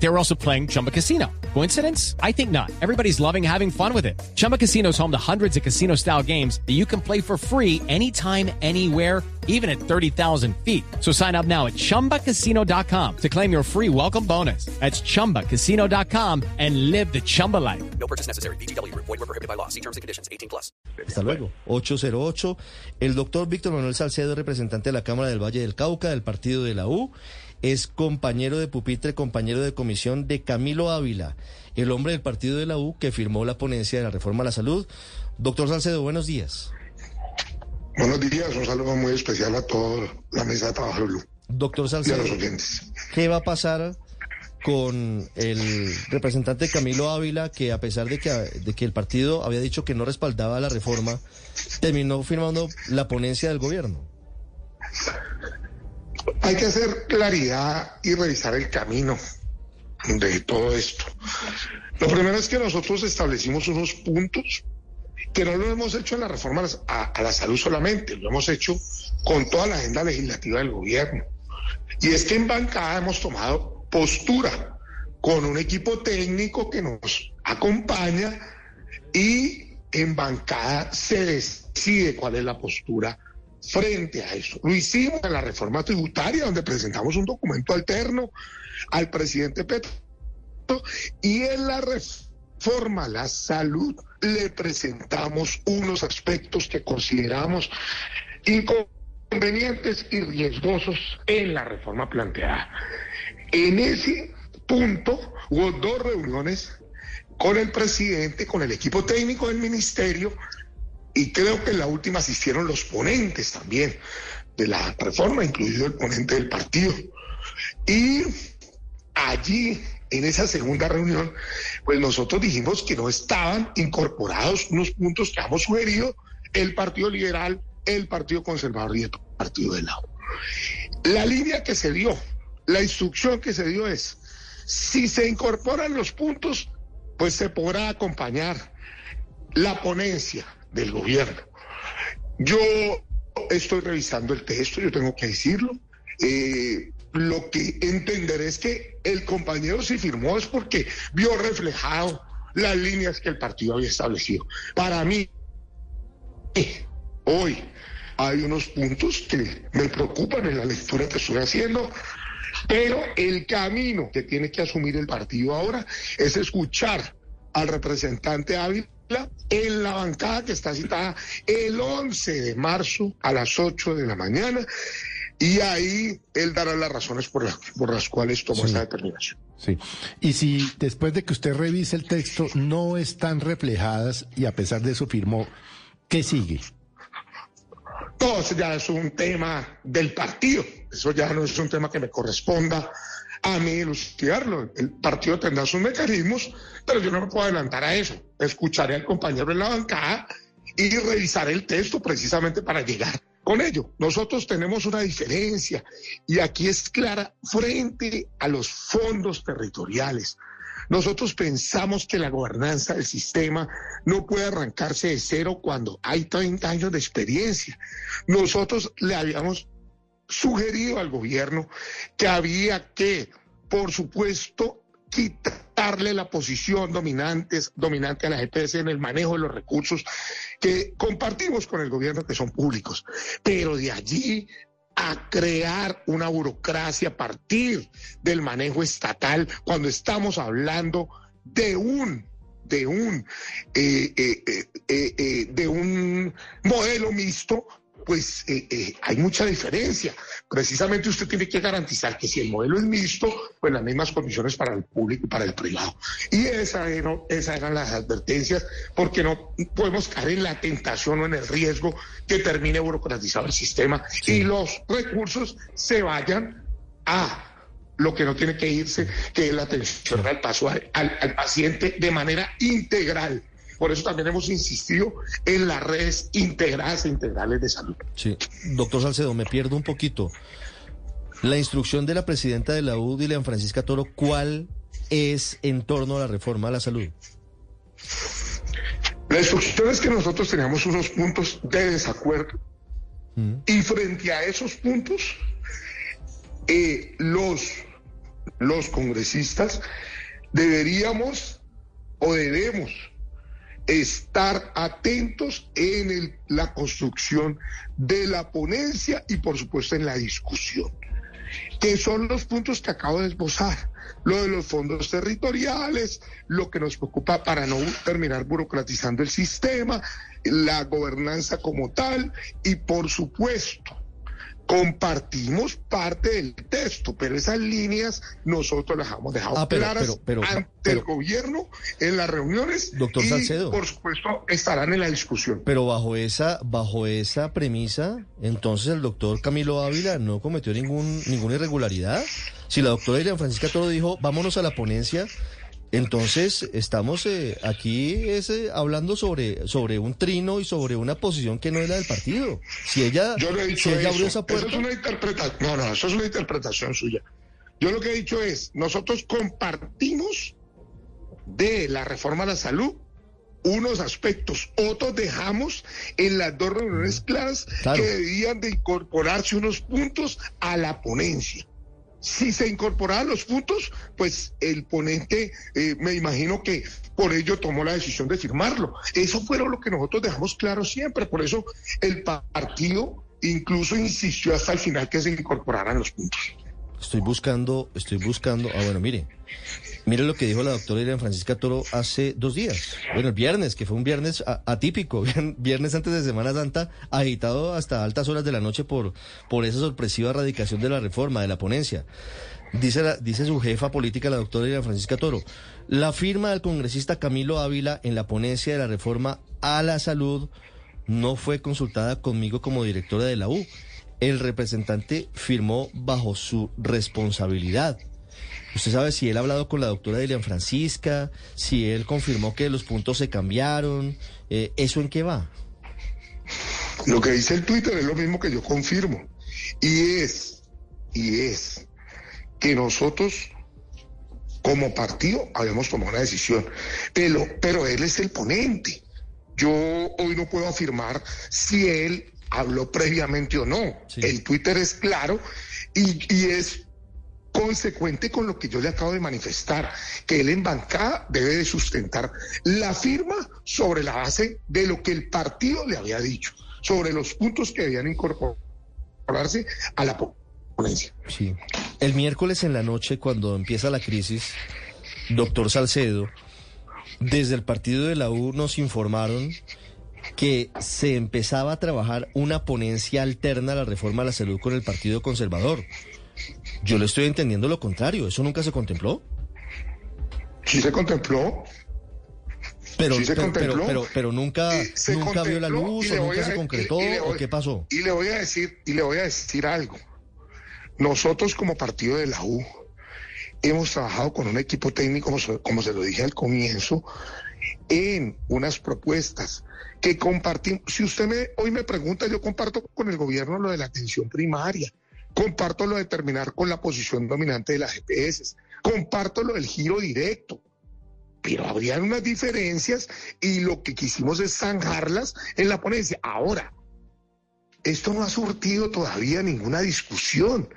They were also playing Chumba Casino. Coincidence? I think not. Everybody's loving having fun with it. Chumba Casino is home to hundreds of casino style games that you can play for free anytime, anywhere, even at 30,000 feet. So sign up now at chumbacasino.com to claim your free welcome bonus. That's chumbacasino.com and live the Chumba life. No purchase necessary. BGW. Void were prohibited by law. See terms and conditions. 18 plus. Hasta luego. 808. El doctor Víctor Manuel Salcedo, representante de la Cámara del Valle del Cauca, del partido de la U, es compañero de pupitre, compañero de comisión de Camilo Ávila, el hombre del partido de la U que firmó la ponencia de la reforma a la salud. Doctor Salcedo, buenos días. Buenos días, un saludo muy especial a toda la mesa de trabajo Blue Doctor Salcedo, los oyentes. ¿qué va a pasar con el representante Camilo Ávila que a pesar de que, de que el partido había dicho que no respaldaba la reforma, terminó firmando la ponencia del gobierno? Hay que hacer claridad y revisar el camino de todo esto. Lo primero es que nosotros establecimos unos puntos que no lo hemos hecho en la reforma a, a la salud solamente, lo hemos hecho con toda la agenda legislativa del gobierno. Y es que en bancada hemos tomado postura con un equipo técnico que nos acompaña y en bancada se decide cuál es la postura frente a eso. Lo hicimos en la reforma tributaria, donde presentamos un documento alterno al presidente Petro y en la reforma a la salud le presentamos unos aspectos que consideramos inconvenientes y riesgosos en la reforma planteada. En ese punto hubo dos reuniones con el presidente, con el equipo técnico del ministerio y creo que en la última asistieron los ponentes también de la reforma, incluido el ponente del partido. Y allí, en esa segunda reunión, pues nosotros dijimos que no estaban incorporados unos puntos que hemos sugerido el Partido Liberal, el Partido Conservador y el Partido del Lado. La línea que se dio, la instrucción que se dio es, si se incorporan los puntos, pues se podrá acompañar la ponencia del gobierno. Yo estoy revisando el texto, yo tengo que decirlo. Eh, lo que entenderé es que el compañero si firmó es porque vio reflejado las líneas que el partido había establecido. Para mí, hoy hay unos puntos que me preocupan en la lectura que estoy haciendo, pero el camino que tiene que asumir el partido ahora es escuchar al representante Ávila en la bancada que está citada el 11 de marzo a las 8 de la mañana y ahí él dará las razones por las, por las cuales tomó esa determinación. Sí. Y si después de que usted revise el texto no están reflejadas y a pesar de eso firmó, ¿qué sigue? Todo eso ya es un tema del partido. Eso ya no es un tema que me corresponda a mí elucidarlo. El partido tendrá sus mecanismos, pero yo no me puedo adelantar a eso. Escucharé al compañero en la bancada y revisaré el texto precisamente para llegar con ello. Nosotros tenemos una diferencia y aquí es clara frente a los fondos territoriales. Nosotros pensamos que la gobernanza del sistema no puede arrancarse de cero cuando hay 30 años de experiencia. Nosotros le habíamos sugerido al gobierno que había que, por supuesto, quitarle la posición dominantes, dominante a la EPS en el manejo de los recursos que compartimos con el gobierno, que son públicos. Pero de allí a crear una burocracia a partir del manejo estatal cuando estamos hablando de un de un eh, eh, eh, de un modelo mixto pues eh, eh, hay mucha diferencia. Precisamente usted tiene que garantizar que si el modelo es mixto, pues las mismas condiciones para el público y para el privado. Y esa eran, esas eran las advertencias, porque no podemos caer en la tentación o en el riesgo que termine burocratizado el sistema y los recursos se vayan a lo que no tiene que irse, que es la atención al paso al, al paciente de manera integral. Por eso también hemos insistido en las redes integradas e integrales de salud. Sí. Doctor Salcedo, me pierdo un poquito. La instrucción de la presidenta de la U, Dilian Francisca Toro, ¿cuál es en torno a la reforma a la salud? La instrucción es que nosotros teníamos unos puntos de desacuerdo y frente a esos puntos, eh, los, los congresistas deberíamos o debemos estar atentos en la construcción de la ponencia y por supuesto en la discusión, que son los puntos que acabo de esbozar, lo de los fondos territoriales, lo que nos preocupa para no terminar burocratizando el sistema, la gobernanza como tal y por supuesto compartimos parte del texto, pero esas líneas nosotros las hemos dejado Ah, pero- claras pero- pero- ante el gobierno en las reuniones Doctor y Salcedo. por supuesto estarán en la discusión. Pero bajo esa, bajo esa premisa, entonces el doctor Camilo Ávila no cometió ningún, ninguna irregularidad. Si la doctora Irene Francisca Toro dijo, vámonos a la ponencia, entonces estamos eh, aquí es, eh, hablando sobre, sobre un trino y sobre una posición que no es la del partido. Si ella, Yo no he si dicho ella eso. abrió esa Eso puerta, es una interpretación. No, no, eso es una interpretación suya. Yo lo que he dicho es, nosotros compartimos de la reforma a la salud unos aspectos, otros dejamos en las dos reuniones claras Claro. que debían de incorporarse unos puntos a la ponencia. Si se incorporaban los puntos, pues el ponente, eh, me imagino que por ello tomó la decisión de firmarlo. Eso fue lo que nosotros dejamos claro siempre. Por eso el partido incluso insistió hasta el final que se incorporaran los puntos. Estoy buscando, estoy buscando, ah bueno, mire, mire lo que dijo la doctora Irene Francisca Toro hace dos días, bueno, el viernes, que fue un viernes atípico, viernes antes de Semana Santa, agitado hasta altas horas de la noche por, por esa sorpresiva radicación de la reforma, de la ponencia. Dice, la- dice su jefa política, la doctora Irene Francisca Toro, la firma del congresista Camilo Ávila en la ponencia de la reforma a la salud no fue consultada conmigo como directora de la U. El representante firmó bajo su responsabilidad. ¿Usted sabe si él ha hablado con la doctora Dilian Francisca? Si él confirmó que los puntos se cambiaron? Eh, ¿Eso en qué va? Lo que dice el Twitter es lo mismo que yo confirmo. Y es, y es que nosotros como partido habíamos tomado una decisión, pero, pero él es el ponente. Yo hoy no puedo afirmar si él habló previamente o no. Sí. El Twitter es claro y, y es consecuente con lo que yo le acabo de manifestar, que él en bancada debe de sustentar la firma sobre la base de lo que el partido le había dicho, sobre los puntos que debían incorporarse a la ponencia. Sí. El miércoles en la noche, cuando empieza la crisis, doctor Salcedo, desde el partido de la U nos informaron que se empezaba a trabajar una ponencia alterna a la reforma a la salud con el Partido Conservador. Yo le estoy entendiendo lo contrario, ¿eso nunca se contempló? Sí se contempló, Pero, Sí se pero, pero, contempló. pero, pero nunca, eh, se nunca vio la luz o nunca a- se concretó y- y le o qué pasó. Y le voy a decir, y le voy a decir algo. Nosotros como partido de la U hemos trabajado con un equipo técnico, como se, como se lo dije al comienzo, en unas propuestas que compartimos. Si usted me, hoy me pregunta, yo comparto con el gobierno lo de la atención primaria, comparto lo de terminar con la posición dominante de las GPS, comparto lo del giro directo, pero habrían unas diferencias y lo que quisimos es zanjarlas en la ponencia. Ahora, esto no ha surtido todavía ninguna discusión.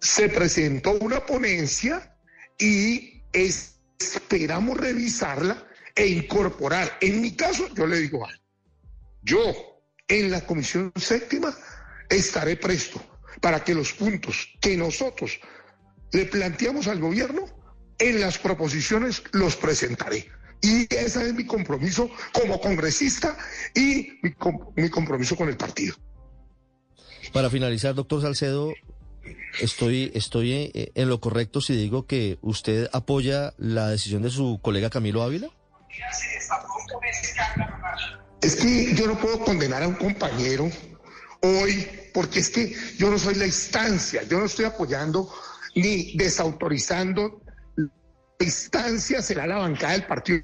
Se presentó una ponencia y es- esperamos revisarla e incorporar. En mi caso, yo le digo algo. Yo, en la comisión séptima, estaré presto para que los puntos que nosotros le planteamos al gobierno, en las proposiciones los presentaré. Y ese es mi compromiso como congresista y mi, mi compromiso con el partido. Para finalizar, doctor Salcedo, estoy, estoy eh, en lo correcto si digo que usted apoya la decisión de su colega Camilo Ávila. Es que yo no puedo condenar a un compañero hoy, porque es que yo no soy la instancia, yo no estoy apoyando ni desautorizando. La instancia será la bancada del partido.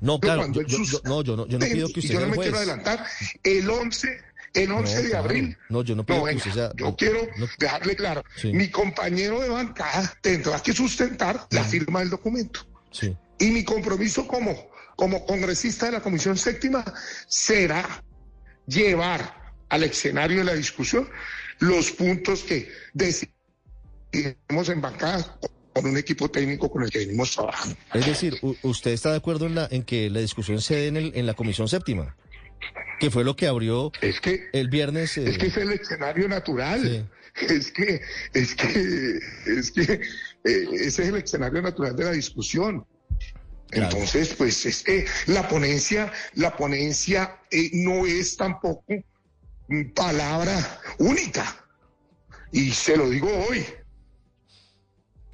No, claro, yo, yo- no, yo no, yo no pido que usted yo no me juez. quiero adelantar. El 11, el 11 de abril. No, yo no pido que venga, usted sea- Yo quiero no- dejarle claro. Sí. Mi compañero de bancada tendrá que sustentar la firma del documento. Sí, Y mi compromiso como como congresista de la Comisión Séptima será llevar al escenario de la discusión los puntos que decidimos en bancada con un equipo técnico con el que venimos trabajando. Es decir, ¿usted está de acuerdo en, la, en que la discusión se dé en, el, en la Comisión Séptima? Que fue lo que abrió es que, el viernes. Es que es el escenario natural. Es que, es que, es que eh, ese es el escenario natural de la discusión. Entonces, pues es la ponencia, la ponencia eh, no es tampoco palabra única. Y se lo digo hoy.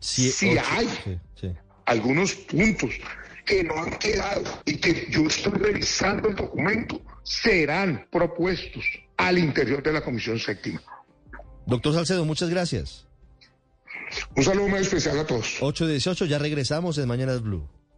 si hay algunos puntos que no han quedado y que yo estoy revisando el documento, serán propuestos al interior de la Comisión Séptima. Doctor Salcedo, muchas gracias. Un saludo muy especial a todos. 818, ya regresamos en Mañanas Blue.